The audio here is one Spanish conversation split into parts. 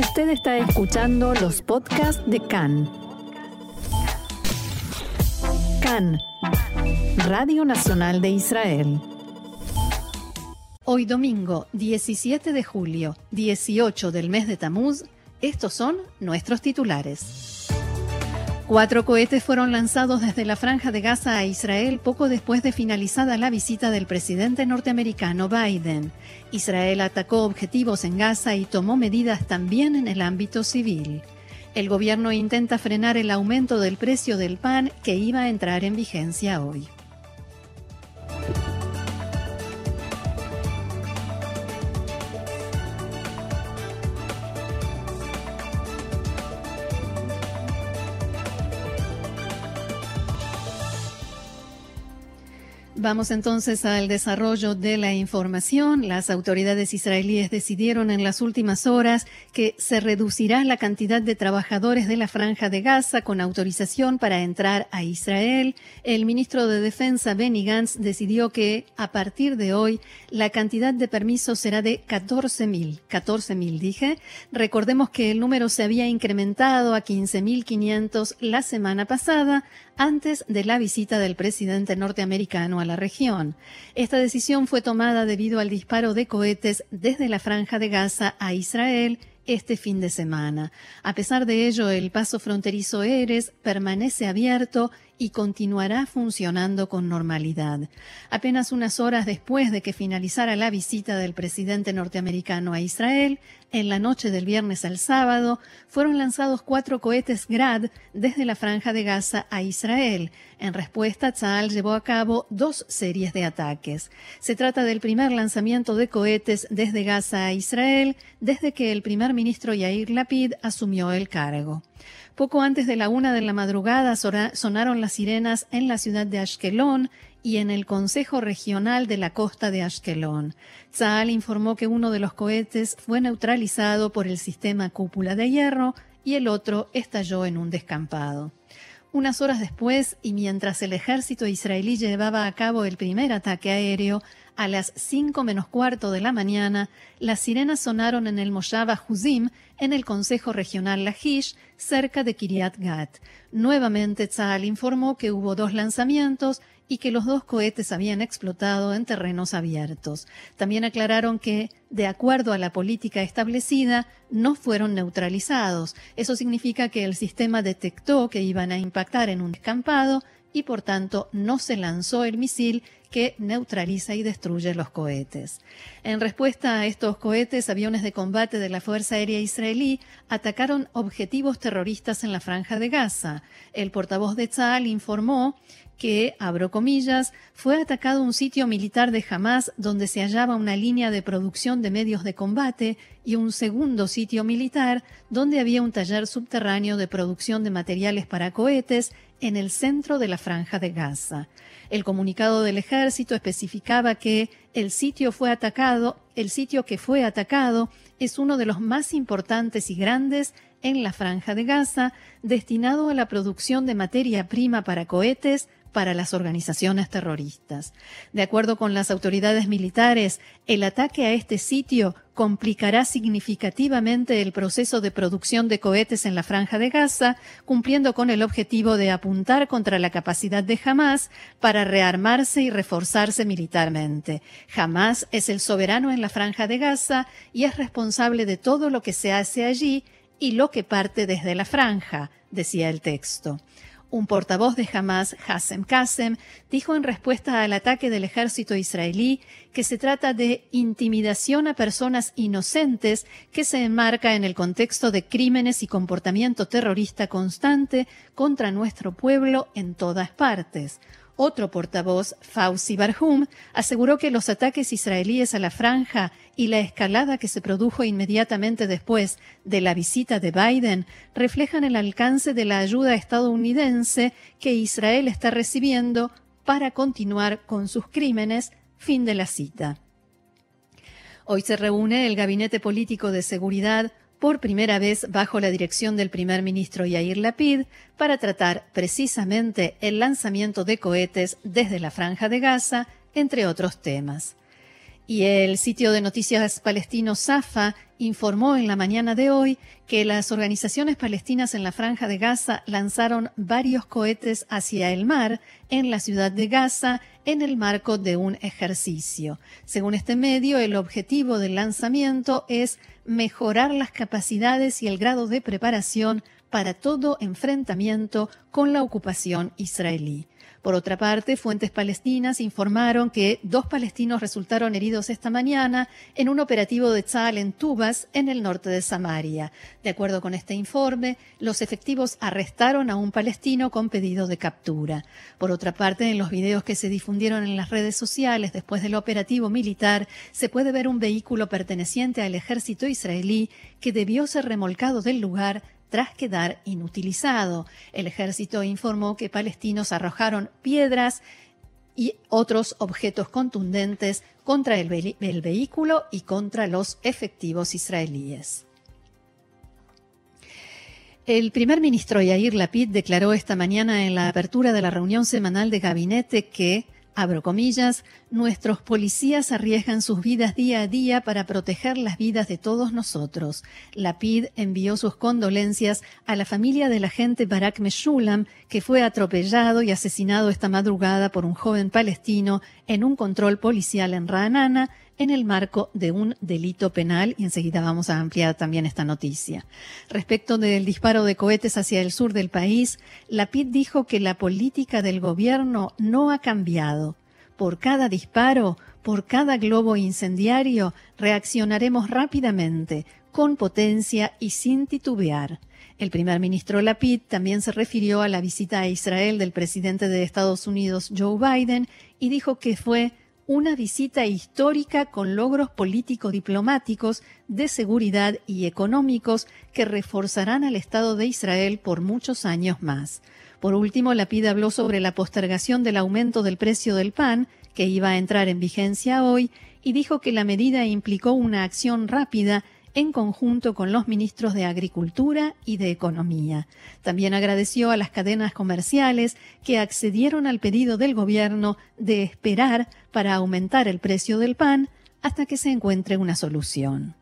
Usted está escuchando los podcasts de CAN. CAN, Radio Nacional de Israel. Hoy domingo 17 de julio, 18 del mes de Tamuz, estos son nuestros titulares. Cuatro cohetes fueron lanzados desde la franja de Gaza a Israel poco después de finalizada la visita del presidente norteamericano Biden. Israel atacó objetivos en Gaza y tomó medidas también en el ámbito civil. El gobierno intenta frenar el aumento del precio del pan que iba a entrar en vigencia hoy. Vamos entonces al desarrollo de la información. Las autoridades israelíes decidieron en las últimas horas que se reducirá la cantidad de trabajadores de la franja de Gaza con autorización para entrar a Israel. El ministro de Defensa Benny Gantz decidió que a partir de hoy la cantidad de permisos será de 14.000. 14.000 dije. Recordemos que el número se había incrementado a 15.500 la semana pasada antes de la visita del presidente norteamericano a la región. Esta decisión fue tomada debido al disparo de cohetes desde la franja de Gaza a Israel este fin de semana. A pesar de ello, el paso fronterizo Eres permanece abierto y continuará funcionando con normalidad. Apenas unas horas después de que finalizara la visita del presidente norteamericano a Israel, en la noche del viernes al sábado, fueron lanzados cuatro cohetes Grad desde la franja de Gaza a Israel. En respuesta, Tzal llevó a cabo dos series de ataques. Se trata del primer lanzamiento de cohetes desde Gaza a Israel desde que el primer ministro Yair Lapid asumió el cargo. Poco antes de la una de la madrugada sonaron las sirenas en la ciudad de Ashkelon y en el Consejo Regional de la Costa de Ashkelon. Tzal informó que uno de los cohetes fue neutralizado por el sistema cúpula de hierro y el otro estalló en un descampado. Unas horas después, y mientras el ejército israelí llevaba a cabo el primer ataque aéreo, a las 5 menos cuarto de la mañana, las sirenas sonaron en el Moshav Huzim, en el Consejo Regional Lajish, cerca de Kiryat Gat. Nuevamente Tzal informó que hubo dos lanzamientos y que los dos cohetes habían explotado en terrenos abiertos. También aclararon que, de acuerdo a la política establecida, no fueron neutralizados. Eso significa que el sistema detectó que iban a impactar en un descampado y por tanto no se lanzó el misil que neutraliza y destruye los cohetes. En respuesta a estos cohetes, aviones de combate de la Fuerza Aérea Israelí atacaron objetivos terroristas en la franja de Gaza. El portavoz de Tzal informó que, abro comillas, fue atacado un sitio militar de Hamas donde se hallaba una línea de producción de medios de combate y un segundo sitio militar donde había un taller subterráneo de producción de materiales para cohetes en el centro de la franja de Gaza. El comunicado del ejército especificaba que el sitio fue atacado, el sitio que fue atacado es uno de los más importantes y grandes en la franja de Gaza, destinado a la producción de materia prima para cohetes, para las organizaciones terroristas. De acuerdo con las autoridades militares, el ataque a este sitio complicará significativamente el proceso de producción de cohetes en la franja de Gaza, cumpliendo con el objetivo de apuntar contra la capacidad de Hamas para rearmarse y reforzarse militarmente. Hamas es el soberano en la franja de Gaza y es responsable de todo lo que se hace allí y lo que parte desde la franja, decía el texto. Un portavoz de Hamas, Hassem Qasem, dijo en respuesta al ataque del ejército israelí que se trata de intimidación a personas inocentes que se enmarca en el contexto de crímenes y comportamiento terrorista constante contra nuestro pueblo en todas partes. Otro portavoz, Fauci Barhum, aseguró que los ataques israelíes a la franja y la escalada que se produjo inmediatamente después de la visita de Biden reflejan el alcance de la ayuda estadounidense que Israel está recibiendo para continuar con sus crímenes. Fin de la cita. Hoy se reúne el Gabinete Político de Seguridad por primera vez bajo la dirección del primer ministro Yair Lapid para tratar precisamente el lanzamiento de cohetes desde la franja de Gaza, entre otros temas. Y el sitio de noticias palestino Safa informó en la mañana de hoy que las organizaciones palestinas en la franja de Gaza lanzaron varios cohetes hacia el mar en la ciudad de Gaza en el marco de un ejercicio. Según este medio, el objetivo del lanzamiento es mejorar las capacidades y el grado de preparación para todo enfrentamiento con la ocupación israelí. Por otra parte, fuentes palestinas informaron que dos palestinos resultaron heridos esta mañana en un operativo de Tzal en Tubas, en el norte de Samaria. De acuerdo con este informe, los efectivos arrestaron a un palestino con pedido de captura. Por otra parte, en los videos que se difundieron en las redes sociales después del operativo militar, se puede ver un vehículo perteneciente al ejército israelí que debió ser remolcado del lugar tras quedar inutilizado. El ejército informó que palestinos arrojaron piedras y otros objetos contundentes contra el, vehículo y contra los efectivos israelíes. El primer ministro Yair Lapid declaró esta mañana en la apertura de la reunión semanal de gabinete que Abro comillas, nuestros policías arriesgan sus vidas día a día para proteger las vidas de todos nosotros. La PID envió sus condolencias a la familia del agente Barak Meshulam, que fue atropellado y asesinado esta madrugada por un joven palestino en un control policial en Ra'anana en el marco de un delito penal y enseguida vamos a ampliar también esta noticia. Respecto del disparo de cohetes hacia el sur del país, la PID dijo que la política del gobierno no ha cambiado. Por cada disparo, por cada globo incendiario, reaccionaremos rápidamente, con potencia y sin titubear. El primer ministro Lapid también se refirió a la visita a Israel del presidente de Estados Unidos Joe Biden y dijo que fue una visita histórica con logros político-diplomáticos, de seguridad y económicos que reforzarán al Estado de Israel por muchos años más. Por último, Lapid habló sobre la postergación del aumento del precio del pan, que iba a entrar en vigencia hoy, y dijo que la medida implicó una acción rápida en conjunto con los ministros de Agricultura y de Economía. También agradeció a las cadenas comerciales que accedieron al pedido del gobierno de esperar para aumentar el precio del pan hasta que se encuentre una solución.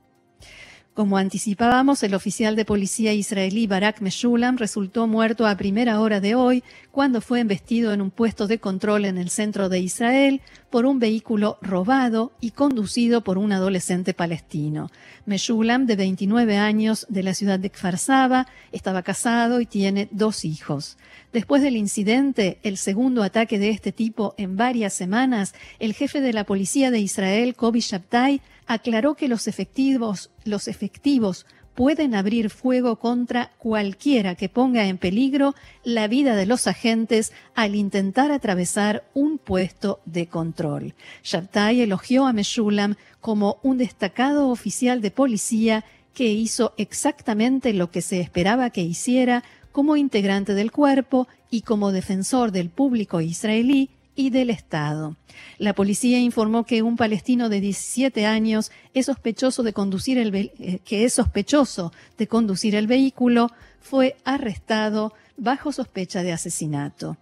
Como anticipábamos, el oficial de policía israelí Barak Meshulam resultó muerto a primera hora de hoy cuando fue embestido en un puesto de control en el centro de Israel por un vehículo robado y conducido por un adolescente palestino. Meshulam, de 29 años, de la ciudad de Kfar Saba, estaba casado y tiene dos hijos. Después del incidente, el segundo ataque de este tipo en varias semanas, el jefe de la policía de Israel, Kobi Shabtai, aclaró que los efectivos, los efectivos pueden abrir fuego contra cualquiera que ponga en peligro la vida de los agentes al intentar atravesar un puesto de control. Shabtai elogió a Meshulam como un destacado oficial de policía que hizo exactamente lo que se esperaba que hiciera como integrante del cuerpo y como defensor del público israelí y del Estado. La policía informó que un palestino de 17 años es sospechoso de conducir el eh, que es sospechoso de conducir el vehículo fue arrestado bajo sospecha de asesinato.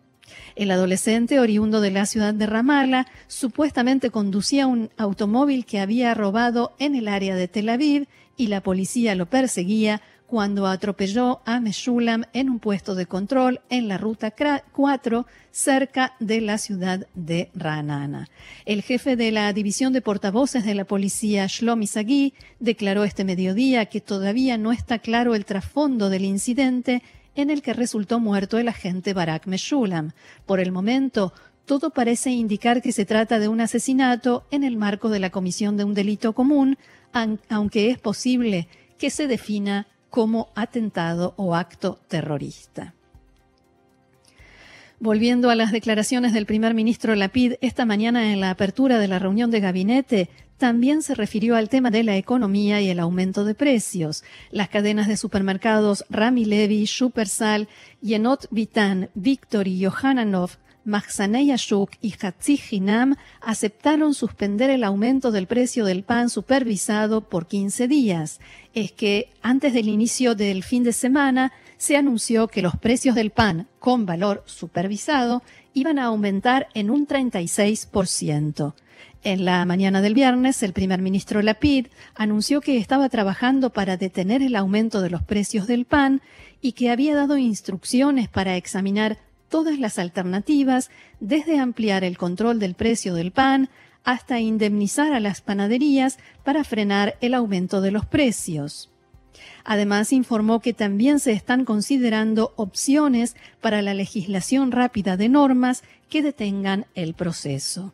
El adolescente, oriundo de la ciudad de Ramallah, supuestamente conducía un automóvil que había robado en el área de Tel Aviv y la policía lo perseguía cuando atropelló a Meshulam en un puesto de control en la ruta 4 cerca de la ciudad de Ranana. El jefe de la división de portavoces de la policía, Shlomi Sagui, declaró este mediodía que todavía no está claro el trasfondo del incidente en el que resultó muerto el agente Barak Meshulam. Por el momento, todo parece indicar que se trata de un asesinato en el marco de la comisión de un delito común, aunque es posible que se defina como atentado o acto terrorista. Volviendo a las declaraciones del primer ministro Lapid esta mañana en la apertura de la reunión de gabinete, también se refirió al tema de la economía y el aumento de precios. Las cadenas de supermercados Rami Levi, Supersal, Yenot Vitan, Victor y Yohananov Mahzanei Ashuk y Hatzi Hinam aceptaron suspender el aumento del precio del pan supervisado por 15 días. Es que antes del inicio del fin de semana se anunció que los precios del pan con valor supervisado iban a aumentar en un 36%. En la mañana del viernes, el primer ministro Lapid anunció que estaba trabajando para detener el aumento de los precios del pan y que había dado instrucciones para examinar todas las alternativas, desde ampliar el control del precio del pan hasta indemnizar a las panaderías para frenar el aumento de los precios. Además, informó que también se están considerando opciones para la legislación rápida de normas que detengan el proceso.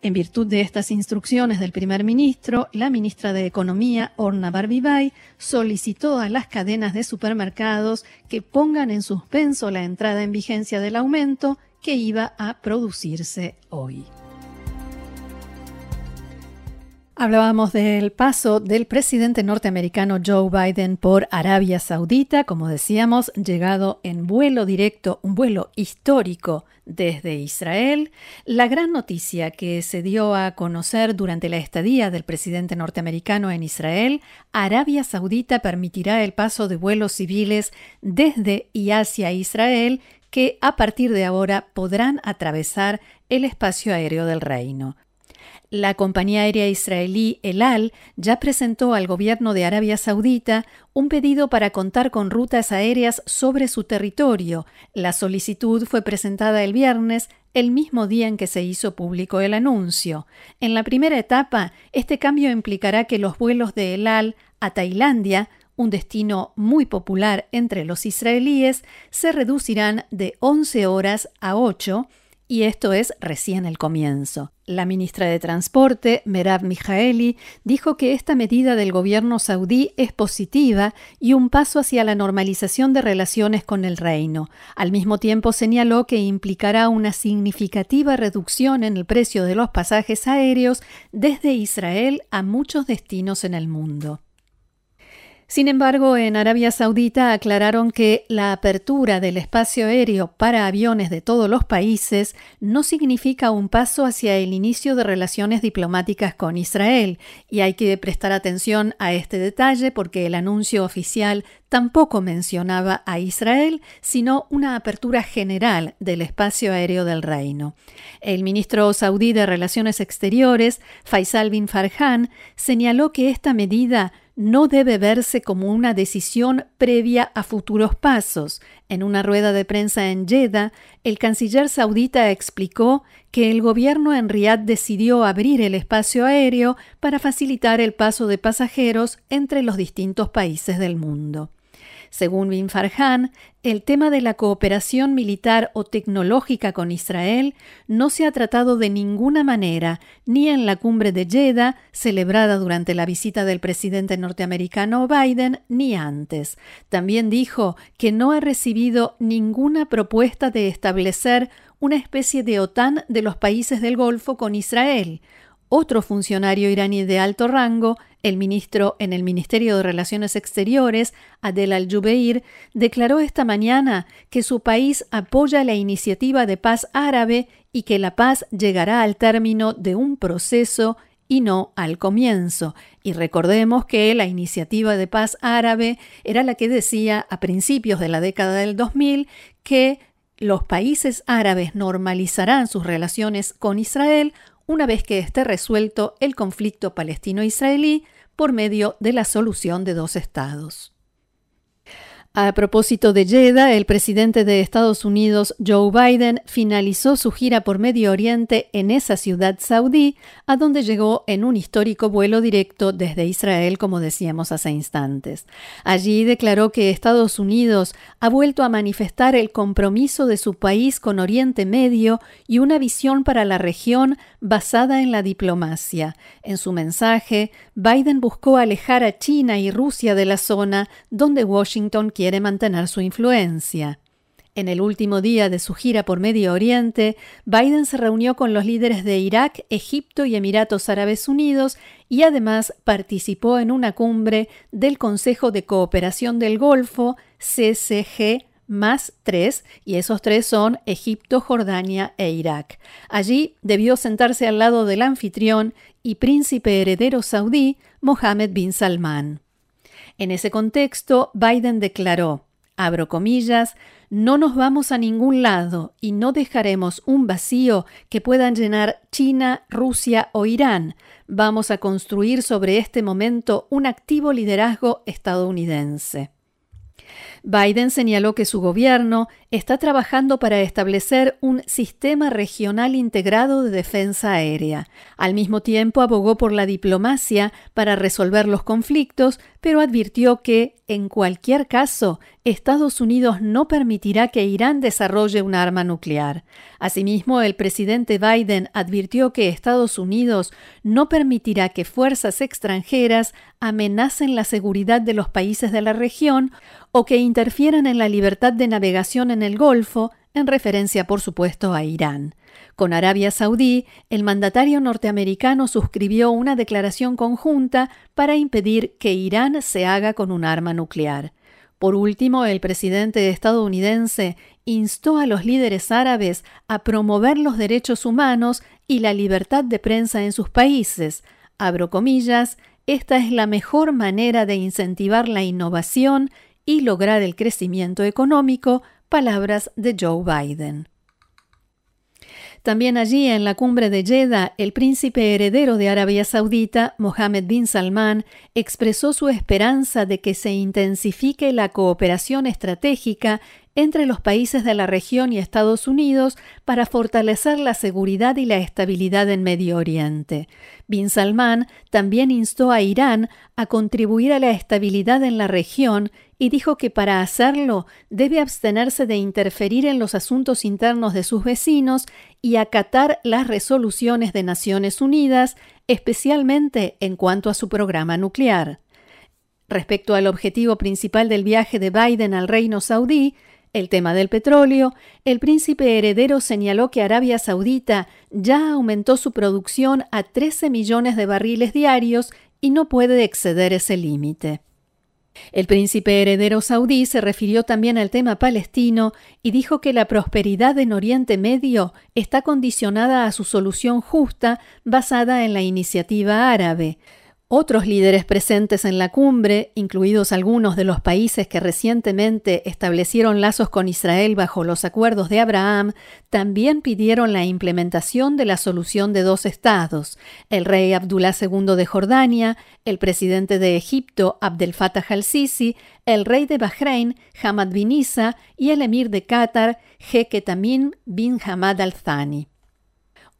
En virtud de estas instrucciones del primer ministro, la ministra de Economía, Orna Barbibay, solicitó a las cadenas de supermercados que pongan en suspenso la entrada en vigencia del aumento que iba a producirse hoy. Hablábamos del paso del presidente norteamericano Joe Biden por Arabia Saudita, como decíamos, llegado en vuelo directo, un vuelo histórico desde Israel. La gran noticia que se dio a conocer durante la estadía del presidente norteamericano en Israel, Arabia Saudita permitirá el paso de vuelos civiles desde y hacia Israel que a partir de ahora podrán atravesar el espacio aéreo del reino. La compañía aérea israelí El Al ya presentó al gobierno de Arabia Saudita un pedido para contar con rutas aéreas sobre su territorio. La solicitud fue presentada el viernes, el mismo día en que se hizo público el anuncio. En la primera etapa, este cambio implicará que los vuelos de El Al a Tailandia un destino muy popular entre los israelíes, se reducirán de 11 horas a 8 y esto es recién el comienzo. La ministra de Transporte, Merab Mijaeli, dijo que esta medida del gobierno saudí es positiva y un paso hacia la normalización de relaciones con el reino. Al mismo tiempo señaló que implicará una significativa reducción en el precio de los pasajes aéreos desde Israel a muchos destinos en el mundo. Sin embargo, en Arabia Saudita aclararon que la apertura del espacio aéreo para aviones de todos los países no significa un paso hacia el inicio de relaciones diplomáticas con Israel, y hay que prestar atención a este detalle porque el anuncio oficial tampoco mencionaba a Israel, sino una apertura general del espacio aéreo del reino. El ministro saudí de Relaciones Exteriores, Faisal bin Farhan, señaló que esta medida no debe verse como una decisión previa a futuros pasos. En una rueda de prensa en Jeddah, el canciller saudita explicó que el gobierno en Riad decidió abrir el espacio aéreo para facilitar el paso de pasajeros entre los distintos países del mundo. Según Bin Farhan, el tema de la cooperación militar o tecnológica con Israel no se ha tratado de ninguna manera ni en la cumbre de Jeddah, celebrada durante la visita del presidente norteamericano Biden, ni antes. También dijo que no ha recibido ninguna propuesta de establecer una especie de OTAN de los países del Golfo con Israel. Otro funcionario iraní de alto rango el ministro en el Ministerio de Relaciones Exteriores, Adel al-Jubeir, declaró esta mañana que su país apoya la iniciativa de paz árabe y que la paz llegará al término de un proceso y no al comienzo. Y recordemos que la iniciativa de paz árabe era la que decía a principios de la década del 2000 que los países árabes normalizarán sus relaciones con Israel una vez que esté resuelto el conflicto palestino-israelí por medio de la solución de dos estados. A propósito de Jeddah, el presidente de Estados Unidos, Joe Biden, finalizó su gira por Medio Oriente en esa ciudad saudí, a donde llegó en un histórico vuelo directo desde Israel, como decíamos hace instantes. Allí declaró que Estados Unidos ha vuelto a manifestar el compromiso de su país con Oriente Medio y una visión para la región basada en la diplomacia. En su mensaje, Biden buscó alejar a China y Rusia de la zona donde Washington quiere de mantener su influencia. En el último día de su gira por Medio Oriente, Biden se reunió con los líderes de Irak, Egipto y Emiratos Árabes Unidos y además participó en una cumbre del Consejo de Cooperación del Golfo, CCG, más tres, y esos tres son Egipto, Jordania e Irak. Allí debió sentarse al lado del anfitrión y príncipe heredero saudí, Mohammed bin Salman. En ese contexto, Biden declaró, abro comillas, no nos vamos a ningún lado y no dejaremos un vacío que puedan llenar China, Rusia o Irán. Vamos a construir sobre este momento un activo liderazgo estadounidense. Biden señaló que su gobierno está trabajando para establecer un sistema regional integrado de defensa aérea. Al mismo tiempo abogó por la diplomacia para resolver los conflictos, pero advirtió que, en cualquier caso, Estados Unidos no permitirá que Irán desarrolle un arma nuclear. Asimismo, el presidente Biden advirtió que Estados Unidos no permitirá que fuerzas extranjeras amenacen la seguridad de los países de la región o que interfieran en la libertad de navegación en el Golfo, en referencia por supuesto a Irán. Con Arabia Saudí, el mandatario norteamericano suscribió una declaración conjunta para impedir que Irán se haga con un arma nuclear. Por último, el presidente estadounidense instó a los líderes árabes a promover los derechos humanos y la libertad de prensa en sus países. Abro comillas, esta es la mejor manera de incentivar la innovación y lograr el crecimiento económico, palabras de Joe Biden. También allí, en la cumbre de Jeddah, el príncipe heredero de Arabia Saudita, Mohammed bin Salman, expresó su esperanza de que se intensifique la cooperación estratégica entre los países de la región y Estados Unidos para fortalecer la seguridad y la estabilidad en Medio Oriente. Bin Salman también instó a Irán a contribuir a la estabilidad en la región y dijo que para hacerlo debe abstenerse de interferir en los asuntos internos de sus vecinos y acatar las resoluciones de Naciones Unidas, especialmente en cuanto a su programa nuclear. Respecto al objetivo principal del viaje de Biden al reino saudí, el tema del petróleo, el príncipe heredero señaló que Arabia Saudita ya aumentó su producción a 13 millones de barriles diarios y no puede exceder ese límite. El príncipe heredero saudí se refirió también al tema palestino y dijo que la prosperidad en Oriente Medio está condicionada a su solución justa basada en la iniciativa árabe. Otros líderes presentes en la cumbre, incluidos algunos de los países que recientemente establecieron lazos con Israel bajo los acuerdos de Abraham, también pidieron la implementación de la solución de dos estados. El rey Abdullah II de Jordania, el presidente de Egipto Abdel Fattah al-Sisi, el rey de Bahrein Hamad bin Isa y el emir de Qatar Jeque Tamim bin Hamad al-Thani.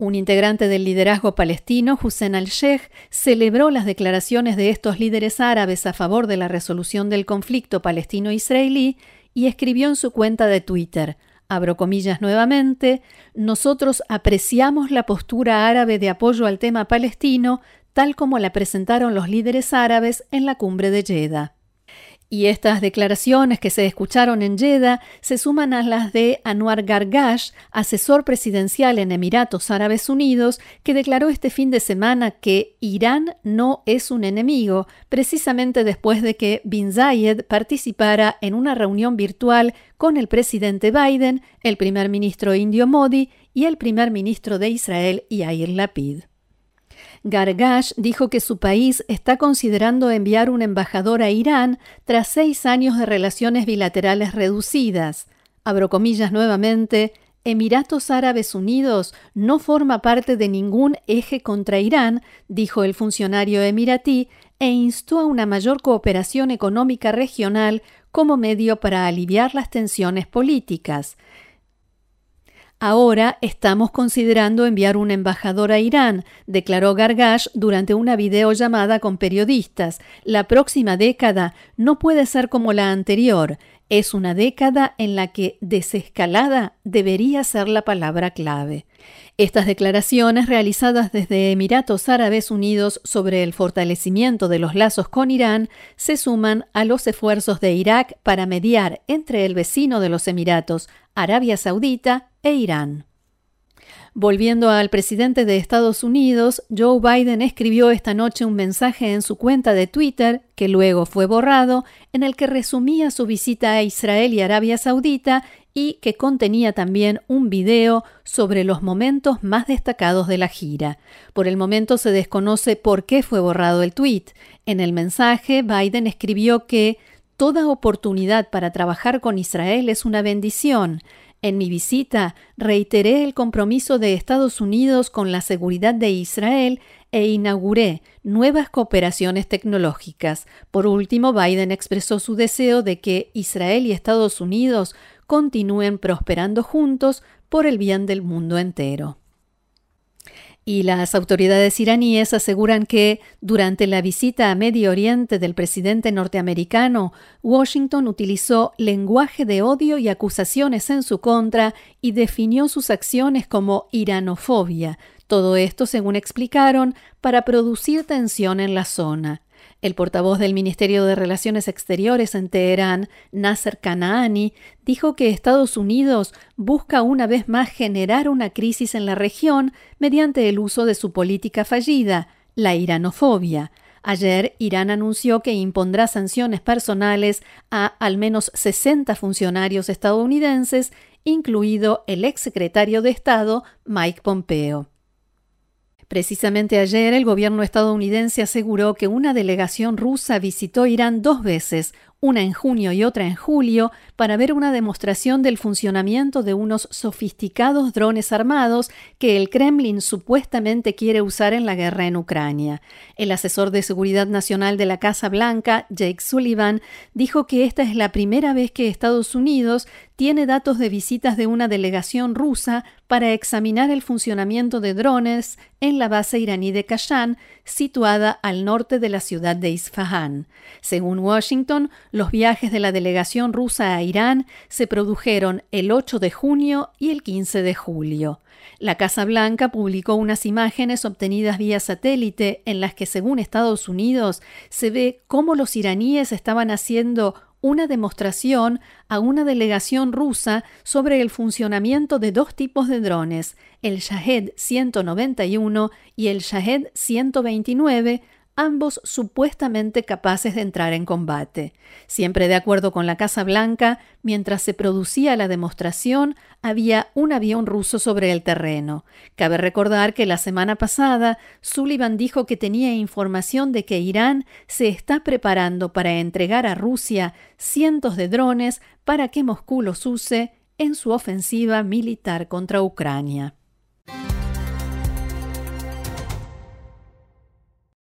Un integrante del liderazgo palestino, Hussein al-Sheikh, celebró las declaraciones de estos líderes árabes a favor de la resolución del conflicto palestino-israelí y escribió en su cuenta de Twitter, abro comillas nuevamente, nosotros apreciamos la postura árabe de apoyo al tema palestino tal como la presentaron los líderes árabes en la cumbre de Jeddah. Y estas declaraciones que se escucharon en Jeddah se suman a las de Anwar Gargash, asesor presidencial en Emiratos Árabes Unidos, que declaró este fin de semana que Irán no es un enemigo, precisamente después de que Bin Zayed participara en una reunión virtual con el presidente Biden, el primer ministro indio Modi y el primer ministro de Israel Yair Lapid. Gargash dijo que su país está considerando enviar un embajador a Irán tras seis años de relaciones bilaterales reducidas. Abro comillas nuevamente, Emiratos Árabes Unidos no forma parte de ningún eje contra Irán, dijo el funcionario emiratí, e instó a una mayor cooperación económica regional como medio para aliviar las tensiones políticas. Ahora estamos considerando enviar un embajador a Irán, declaró Gargash durante una videollamada con periodistas. La próxima década no puede ser como la anterior. Es una década en la que desescalada debería ser la palabra clave. Estas declaraciones realizadas desde Emiratos Árabes Unidos sobre el fortalecimiento de los lazos con Irán se suman a los esfuerzos de Irak para mediar entre el vecino de los Emiratos, Arabia Saudita, e Irán. Volviendo al presidente de Estados Unidos, Joe Biden escribió esta noche un mensaje en su cuenta de Twitter, que luego fue borrado, en el que resumía su visita a Israel y Arabia Saudita y que contenía también un video sobre los momentos más destacados de la gira. Por el momento se desconoce por qué fue borrado el tweet. En el mensaje, Biden escribió que toda oportunidad para trabajar con Israel es una bendición. En mi visita reiteré el compromiso de Estados Unidos con la seguridad de Israel e inauguré nuevas cooperaciones tecnológicas. Por último, Biden expresó su deseo de que Israel y Estados Unidos continúen prosperando juntos por el bien del mundo entero. Y las autoridades iraníes aseguran que durante la visita a Medio Oriente del presidente norteamericano, Washington utilizó lenguaje de odio y acusaciones en su contra y definió sus acciones como iranofobia. Todo esto, según explicaron, para producir tensión en la zona. El portavoz del Ministerio de Relaciones Exteriores en Teherán, Nasser Kanaani, dijo que Estados Unidos busca una vez más generar una crisis en la región mediante el uso de su política fallida, la iranofobia. Ayer, Irán anunció que impondrá sanciones personales a al menos 60 funcionarios estadounidenses, incluido el exsecretario de Estado Mike Pompeo. Precisamente ayer el gobierno estadounidense aseguró que una delegación rusa visitó Irán dos veces, una en junio y otra en julio, para ver una demostración del funcionamiento de unos sofisticados drones armados que el Kremlin supuestamente quiere usar en la guerra en Ucrania. El asesor de Seguridad Nacional de la Casa Blanca, Jake Sullivan, dijo que esta es la primera vez que Estados Unidos tiene datos de visitas de una delegación rusa para examinar el funcionamiento de drones en la base iraní de Kashan, situada al norte de la ciudad de Isfahan. Según Washington, los viajes de la delegación rusa a Irán se produjeron el 8 de junio y el 15 de julio. La Casa Blanca publicó unas imágenes obtenidas vía satélite en las que, según Estados Unidos, se ve cómo los iraníes estaban haciendo una demostración a una delegación rusa sobre el funcionamiento de dos tipos de drones, el Shahed 191 y el Shahed 129, ambos supuestamente capaces de entrar en combate. Siempre de acuerdo con la Casa Blanca, mientras se producía la demostración, había un avión ruso sobre el terreno. Cabe recordar que la semana pasada Sullivan dijo que tenía información de que Irán se está preparando para entregar a Rusia cientos de drones para que Moscú los use en su ofensiva militar contra Ucrania.